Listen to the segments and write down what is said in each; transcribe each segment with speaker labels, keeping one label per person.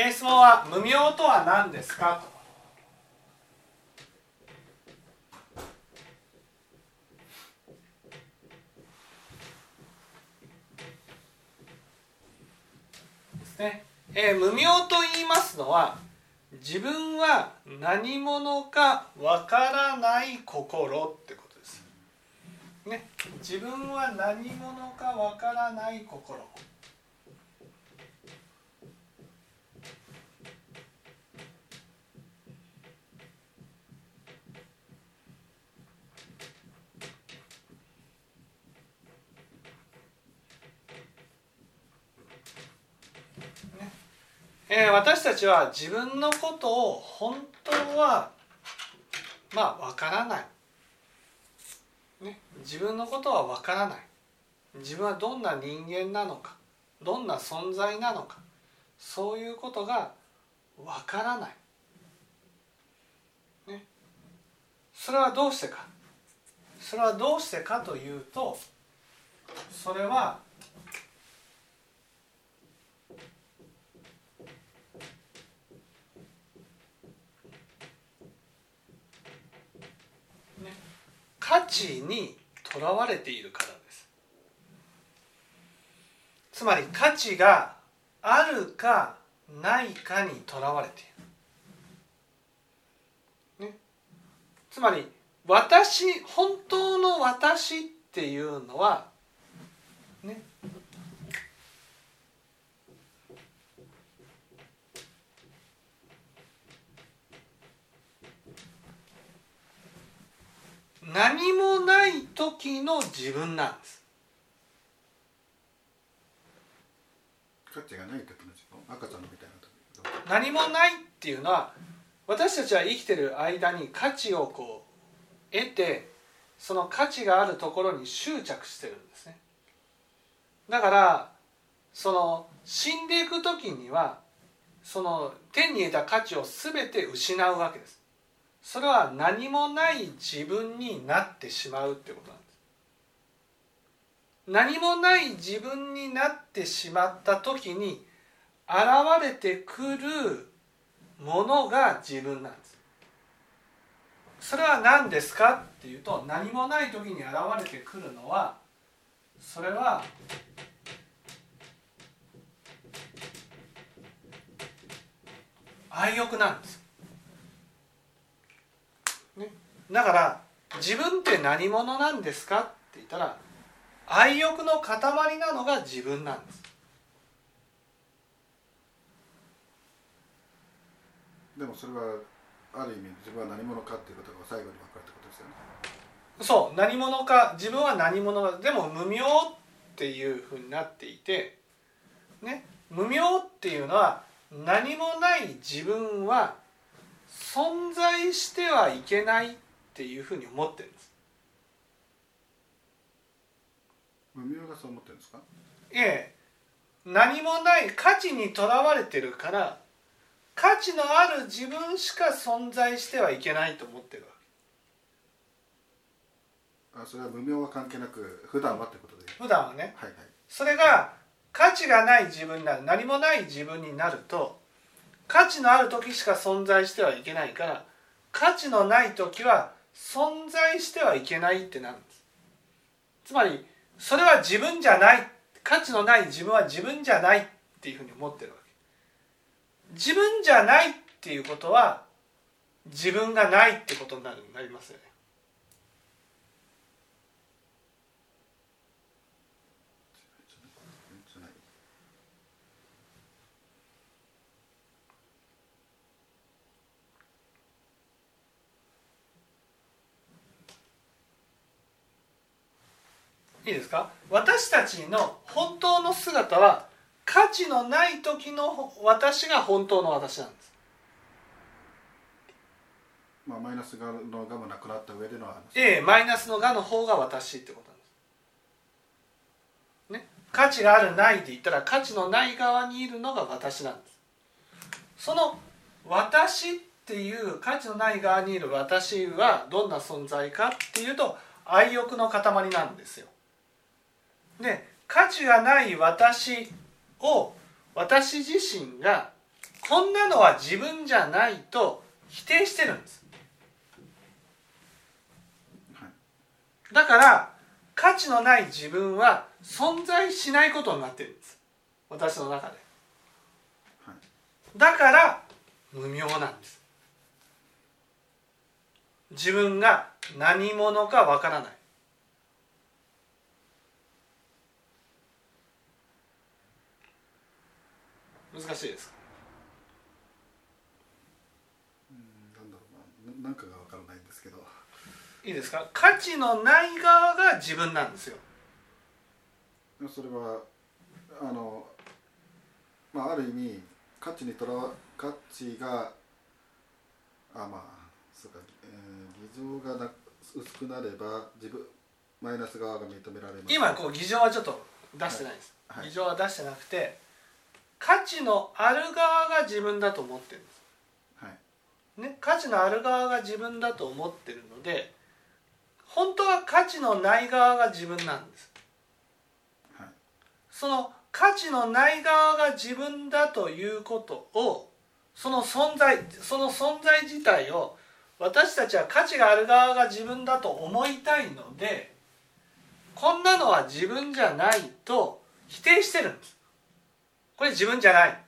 Speaker 1: え質問は無明とは何ですか？とですね、えー無明と言いますのは自分は何者かわからない心ってことです。ね、自分は何者かわからない心。えー私たちは自分のことを本当はまあわからない、ね、自分のことはわからない。自分はどんな人間なのか。どんな存在なのか。そういうことがわからない、ね、それはどうしてか。それはどうしてかというとそれは価値にとらわれているからです。つまり価値があるかないかにとらわれている、ね、つまり私本当の私っていうのはね何もない時の自分なんです。
Speaker 2: 価値がない時の自分。赤ちゃんみたいな時
Speaker 1: 何もないっていうのは私たちは生きてる間に価値をこう得てその価値があるところに執着してるんですね。だからその死んでいく時にはその手に入れた価値を全て失うわけですそれは何もない自分になってしまうってことなんです。何もない自分になってしまった時に現れてくるものが自分なんです。それは何ですかっていうと何もない時に現れてくるのはそれは愛欲なんですね、だから自分って何者なんですかって言ったら愛欲の塊なのが自分なんです。
Speaker 2: でもそれはある意味自分は何者かっていうことが最後に分かるってことですよね。
Speaker 1: そう何者か自分は何者かでも無明っていうふうになっていてね無明っていうのは何もない自分は存在してはいけないっていうふうに思ってるんです。
Speaker 2: 無明がそう思ってるんですか？
Speaker 1: ええ何もない価値にとらわれてるから価値のある自分しか存在してはいけないと思ってるわ
Speaker 2: あそれは無明は関係なく普段はってことで。
Speaker 1: け普段はね。
Speaker 2: はいはい。
Speaker 1: それが価値がない自分になる何もない自分になると価値のある時しか存在してはいけないから価値のない時は存在してはいけないってなるんです。つまりそれは自分じゃない価値のない自分は自分じゃないっていうふうに思ってるわけ。自分じゃないっていうことは自分がないってことになりますよね
Speaker 2: じゃない
Speaker 1: いいですか？私たちの本当の姿は価値のない時の私が本当の私なんです。
Speaker 2: まあマイナスがのがもなくなった上での話。
Speaker 1: ええマイナスのがの方が私ってことなんです。ね？価値があるないで言ったら価値のない側にいるのが私なんです。その私っていう価値のない側にいる私はどんな存在かっていうと愛欲の塊なんですよで価値がない私を私自身がこんなのは自分じゃないと否定してるんです。
Speaker 2: はい。
Speaker 1: だから価値のない自分は存在しないことになってるんです。私の中で。
Speaker 2: はい。
Speaker 1: だから無明なんです。自分が何者かわからない難しいですか？
Speaker 2: うんなんだろうな。ななんかがわからないんですけど。
Speaker 1: いいですか？価値のない側が自分なんですよ。
Speaker 2: それはあのまあある意味価値にとらわ価値があまあそうか、えー、偽情がな薄くなれば自分マイナス側が認められます。
Speaker 1: 今こう議場はちょっと出してないです、
Speaker 2: はい。はい。
Speaker 1: 議場は出してなくて価値のある側が自分だと思ってるんです。
Speaker 2: はい。
Speaker 1: ね、価値のある側が自分だと思ってるので本当は価値のない側が自分なんです。
Speaker 2: はい。
Speaker 1: その価値のない側が自分だということをその存在その存在自体を私たちは価値がある側が自分だと思いたいのでこんなのは自分じゃないと否定してるんですこれ自分じゃない。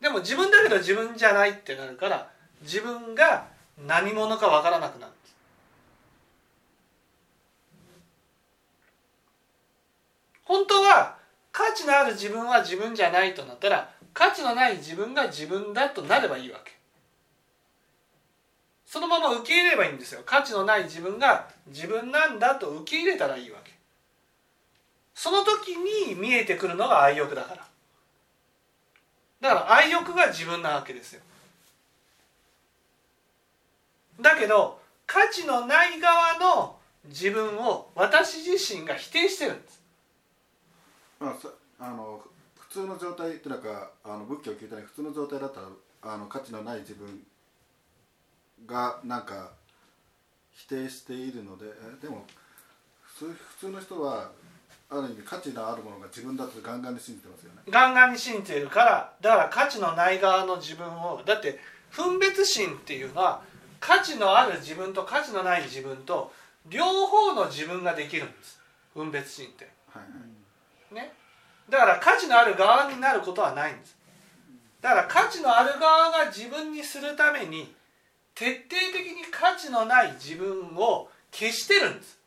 Speaker 1: でも自分だけど自分じゃないってなるから自分が何者かわからなくなる。本当は価値のある自分は自分じゃないとなったら価値のない自分が自分だとなればいいわけ。そのまま受け入れればいいんですよ。価値のない自分が自分なんだと受け入れたらいいわけ。その時に見えてくるのが愛欲だから。だから愛欲が自分なわけですよ。だけど価値のない側の自分を私自身が否定してるんです。
Speaker 2: まああの普通の状態っていうかあの仏教を聞いたら普通の状態だったらあの価値のない自分がなんか否定しているのででも普通の人はある意味価値のあるものが自分だとガンガンに信じてますよね。
Speaker 1: ガンガンに信じているからだから価値のない側の自分をだって分別心っていうのは価値のある自分と価値のない自分と両方の自分ができるんです。分別心って。
Speaker 2: はいはい。
Speaker 1: ね。だから価値のある側になることはないんです。だから価値のある側が自分にするために徹底的に価値のない自分を消してるんです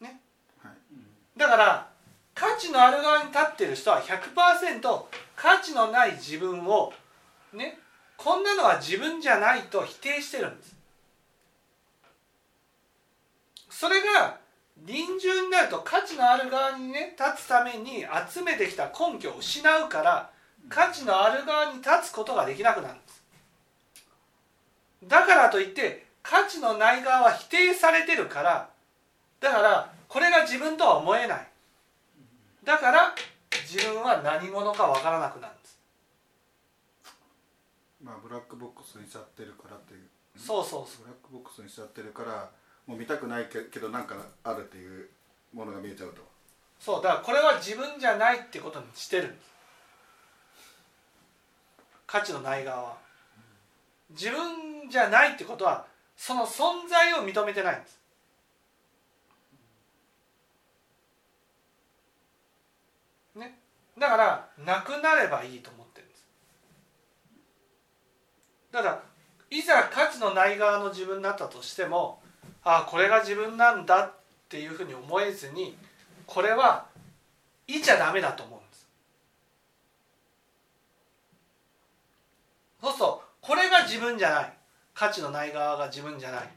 Speaker 1: ね
Speaker 2: はい
Speaker 1: だから価値のある側に立ってる人は100%価値のない自分をねこんなのは自分じゃないと否定してるんです。それが臨終になると価値のある側にね立つために集めてきた根拠を失うから価値のある側に立つことができなくなるんです。だからといって価値のない側は否定されてるからだからこれが自分とは思えない。だから自分は何者かわからなくなるんです。
Speaker 2: まあブラックボックスにしちゃってるからっていう。
Speaker 1: そうそうそう。
Speaker 2: ブラックボックスにしちゃってるからもう見たくないけけどなんかあるっていうものが見えちゃうと。
Speaker 1: そうだからこれは自分じゃないってことにしてるんです。価値のない側は。自分じゃないってことはその存在を認めてないんですねだからなくなればいいと思ってるんです。だからいざ価値のない側の自分になったとしてもあこれが自分なんだっていうふうに思えずにこれはいちゃダメだと思うんです。そうするとこれが自分じゃない。価値のない側が自分じゃない。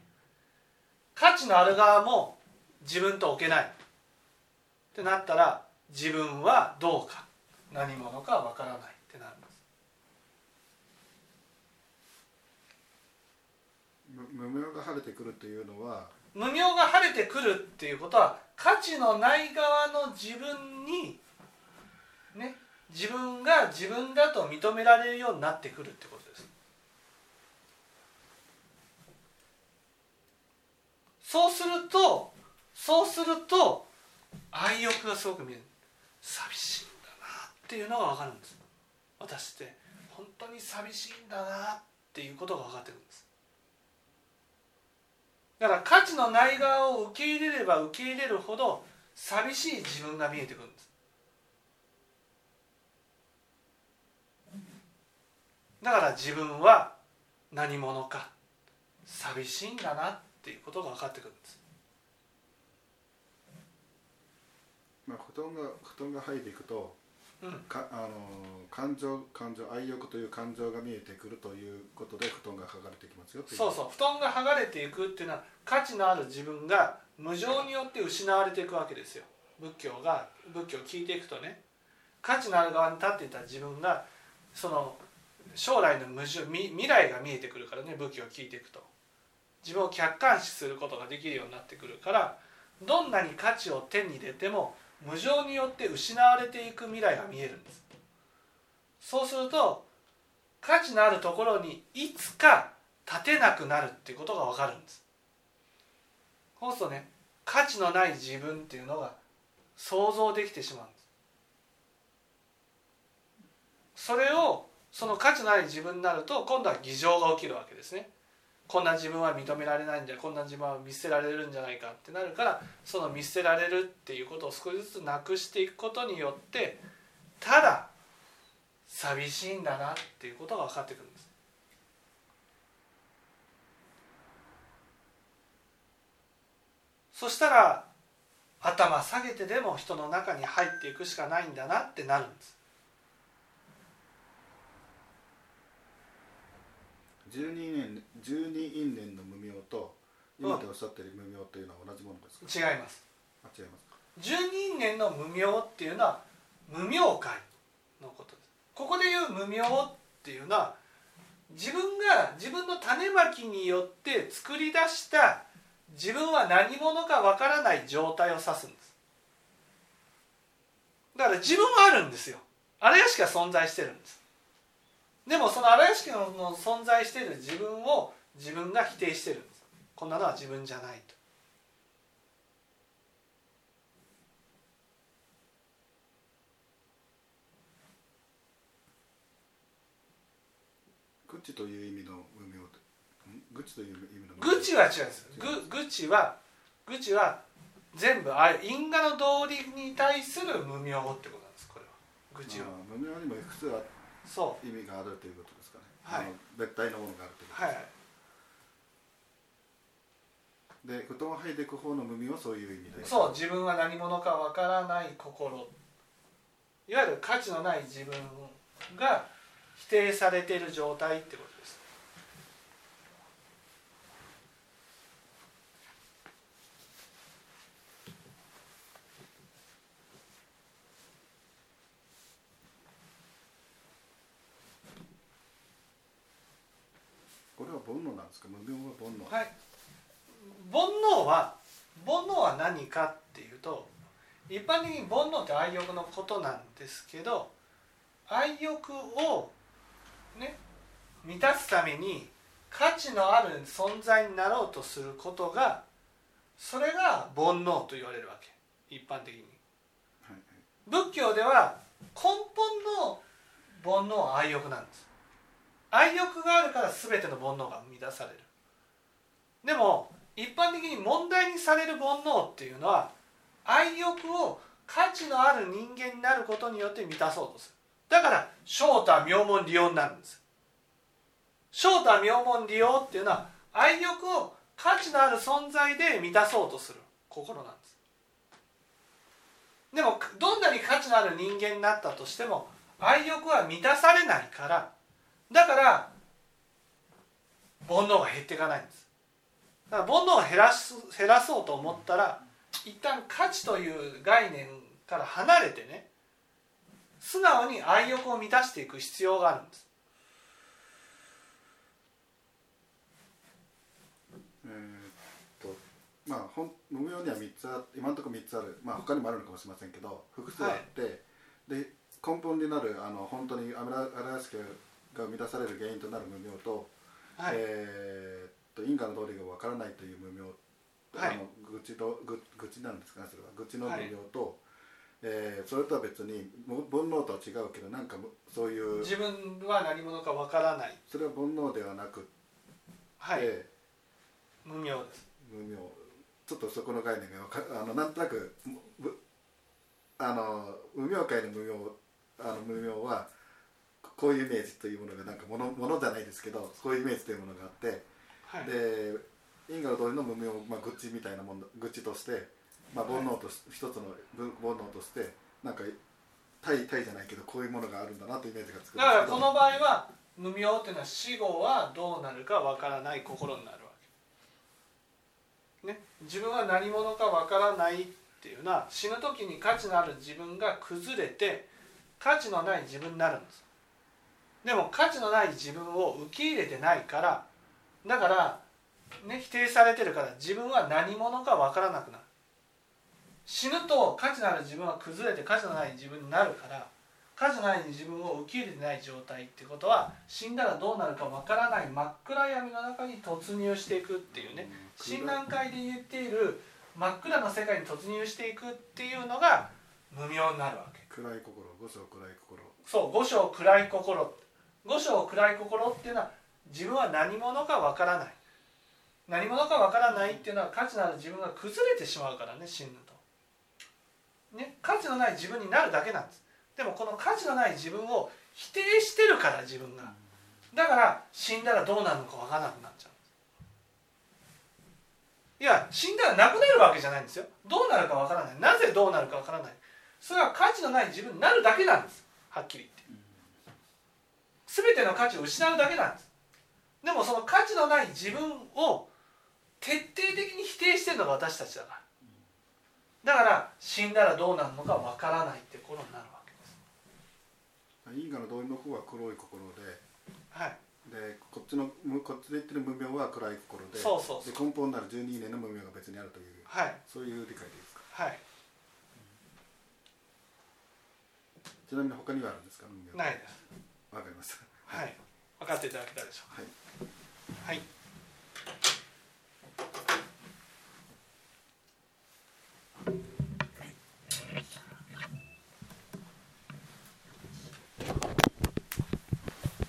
Speaker 1: 価値のある側も自分と置けない。ってなったら自分はどうか。何者かわからないってなるんです。
Speaker 2: む無明が晴れてくるというのは
Speaker 1: 無明が晴れてくるっていうことは価値のない側の自分にね自分が自分だと認められるようになってくるってことです。そうするとそうすると愛欲がすごく見える。寂しいっていうのが分かるんです。私って。本当に寂しいんだなっていうことが分かってくるんです。だから価値のない側を受け入れれば受け入れるほど寂しい自分が見えてくるんです。だから自分は何者か寂しいんだなっていうことが分かってくるんです。
Speaker 2: まあ、布団が布団が剥いでいくとかあの感情感情愛欲という感情が見えてくるということで布団が剥がれてきますよっていう。
Speaker 1: そうそう。布団が剥がれていくっていうのは価値のある自分が無常によって失われていくわけですよ。仏教が仏教を聞いていくとね。価値のある側に立っていた自分がその将来の無常未未来が見えてくるからね仏教を聞いていくと。自分を客観視することができるようになってくるからどんなに価値を手に入れても無常によって失われていく未来が見えるんです。そうすると価値のあるところにいつか立てなくなるっていうことが分かるんです。そうするとね価値のない自分っていうのが想像できてしまうんです。それをその価値のない自分になると今度は偽情が起きるわけですね。こんな自分は認められないんじゃこんな自分は見捨てられるんじゃないかってなるからその見捨てられるっていうことを少しずつなくしていくことによってただ寂しいんだなっていうことが分かってくるんです。そしたら頭下げてでも人の中に入っていくしかないんだなってなるんです。
Speaker 2: 十二年十二因縁の無明と今でおっしゃっている無明というのは同じものですか、
Speaker 1: 違います。
Speaker 2: あ違いますか？
Speaker 1: 十人年の無明っていうのは無明界のことです。ここでいう無明っていうのは自分が自分の種まきによって作り出した自分は何者かわからない状態を指すんです。だから自分はあるんですよ。あれしか存在してるんですでもその荒屋敷の存在している自分を自分が否定してるんですこんなのは自分じゃないと。
Speaker 2: 愚痴という意味の無明ってん愚痴という意味の
Speaker 1: 愚痴は違うんですぐ愚痴は愚痴は全部あ因果の道理に対する無明ってことなんですこれは。愚痴は。
Speaker 2: 無明にもいくつあ
Speaker 1: そ
Speaker 2: 意味があるということですかね、
Speaker 1: はい。
Speaker 2: 別体のものがあるということ
Speaker 1: うはい
Speaker 2: で布団を剥いく方の無明はそういう意味で。
Speaker 1: そう自分は何者かわからない心。いわゆる価値のない自分が否定されている状態ってことです
Speaker 2: これは煩悩なんですか？無明は煩悩、
Speaker 1: はい。煩悩は煩悩は何かっていうと一般的に煩悩って愛欲のことなんですけど愛欲をね満たすために価値のある存在になろうとすることがそれが煩悩と言われるわけ。一般的に。
Speaker 2: はい。
Speaker 1: 仏教では根本の煩悩は愛欲なんです愛欲があるから全ての煩悩が生み出される。でも一般的に問題にされる煩悩っていうのは愛欲を価値のある人間になることによって満たそうとする。だから正太妙門利用になるんです。正太妙門利用っていうのは愛欲を価値のある存在で満たそうとする心なんです。でもどんなに価値のある人間になったとしても愛欲は満たされないからだから煩悩が減っていかないんです。だから煩悩を減らす減らそうと思ったら一旦価値という概念から離れてね素直に愛欲を満たしていく必要があるんです。
Speaker 2: えーっとまあ本無明には3つあ今のところ3つある。まあ他にもあるのかもしれませんけど複数あって、で根本になるあの本当にアメラアラスケが生み出される原因となる無明と、
Speaker 1: はい、
Speaker 2: えーっと因果の道理がわからないという無明、
Speaker 1: はい。
Speaker 2: あの愚痴と愚愚痴なんですかねそれは。愚痴の無明と、えーそれとは別にも煩悩とは違うけどなんかむそういう
Speaker 1: 自分は何者かわからない。
Speaker 2: それは煩悩ではなく
Speaker 1: はい、無明です。
Speaker 2: 無明ちょっとそこの概念がわかあのなんとなくむあの無明界の無明あの無明はこういうイメージというものがなんかものものじゃないですけどそういうイメージというものがあって、
Speaker 1: はい。
Speaker 2: で因果の通りの無明、まあ、愚痴みたいなもの愚痴として、まあ、煩悩とし、一つの分煩悩としてなんか対対じゃないけどこういうものがあるんだなというイメージがつく
Speaker 1: だからこの場合は無明っていうのは死後はどうなるかわからない心になるわけ、ね、自分は何者かわからないっていうのは死ぬ時に価値のある自分が崩れて価値のない自分になるんですでも価値のない自分を受け入れてないからだから、ね、否定されてるから自分は何者かわからなくなる。死ぬと価値のある自分は崩れて価値のない自分になるから価値のない自分を受け入れてない状態ってことは死んだらどうなるかわからない真っ暗闇の中に突入していくっていうね。診断会で言っている真っ暗な世界に突入していくっていうのが無明になるわけ。
Speaker 2: 暗い心五章暗い心。
Speaker 1: そう五章暗い心五章暗い心っていうのは自分は何者かわからない。何者かわからないっていうのは価値のある自分が崩れてしまうからね死ぬと、ね、価値のない自分になるだけなんです。でもこの価値のない自分を否定してるから自分が。だから死んだらどうなるのかわからなくなっちゃういや死んだらなくなるわけじゃないんですよ。どうなるかわからない。なぜどうなるかわからない。それは価値のない自分になるだけなんです。はっきり言って。全ての価値を失うだけなんです。でもその価値のない自分を徹底的に否定してるのが私たちだから。だから死んだらどうなるのかわからないってことになるわけです。
Speaker 2: 因果の同意の方は黒い心で
Speaker 1: はい。
Speaker 2: でこっちのむこっちで言ってる無明は暗い心で
Speaker 1: そうそうそう。
Speaker 2: で根本なる12年の無明が別にあるという
Speaker 1: はい。
Speaker 2: そういう理解でいいですか？
Speaker 1: はい。
Speaker 2: ちなみに他にはあるんですか？無明
Speaker 1: ないです
Speaker 2: わかりました。
Speaker 1: はい。分かっていただけたでしょ
Speaker 2: はい。
Speaker 1: うかはい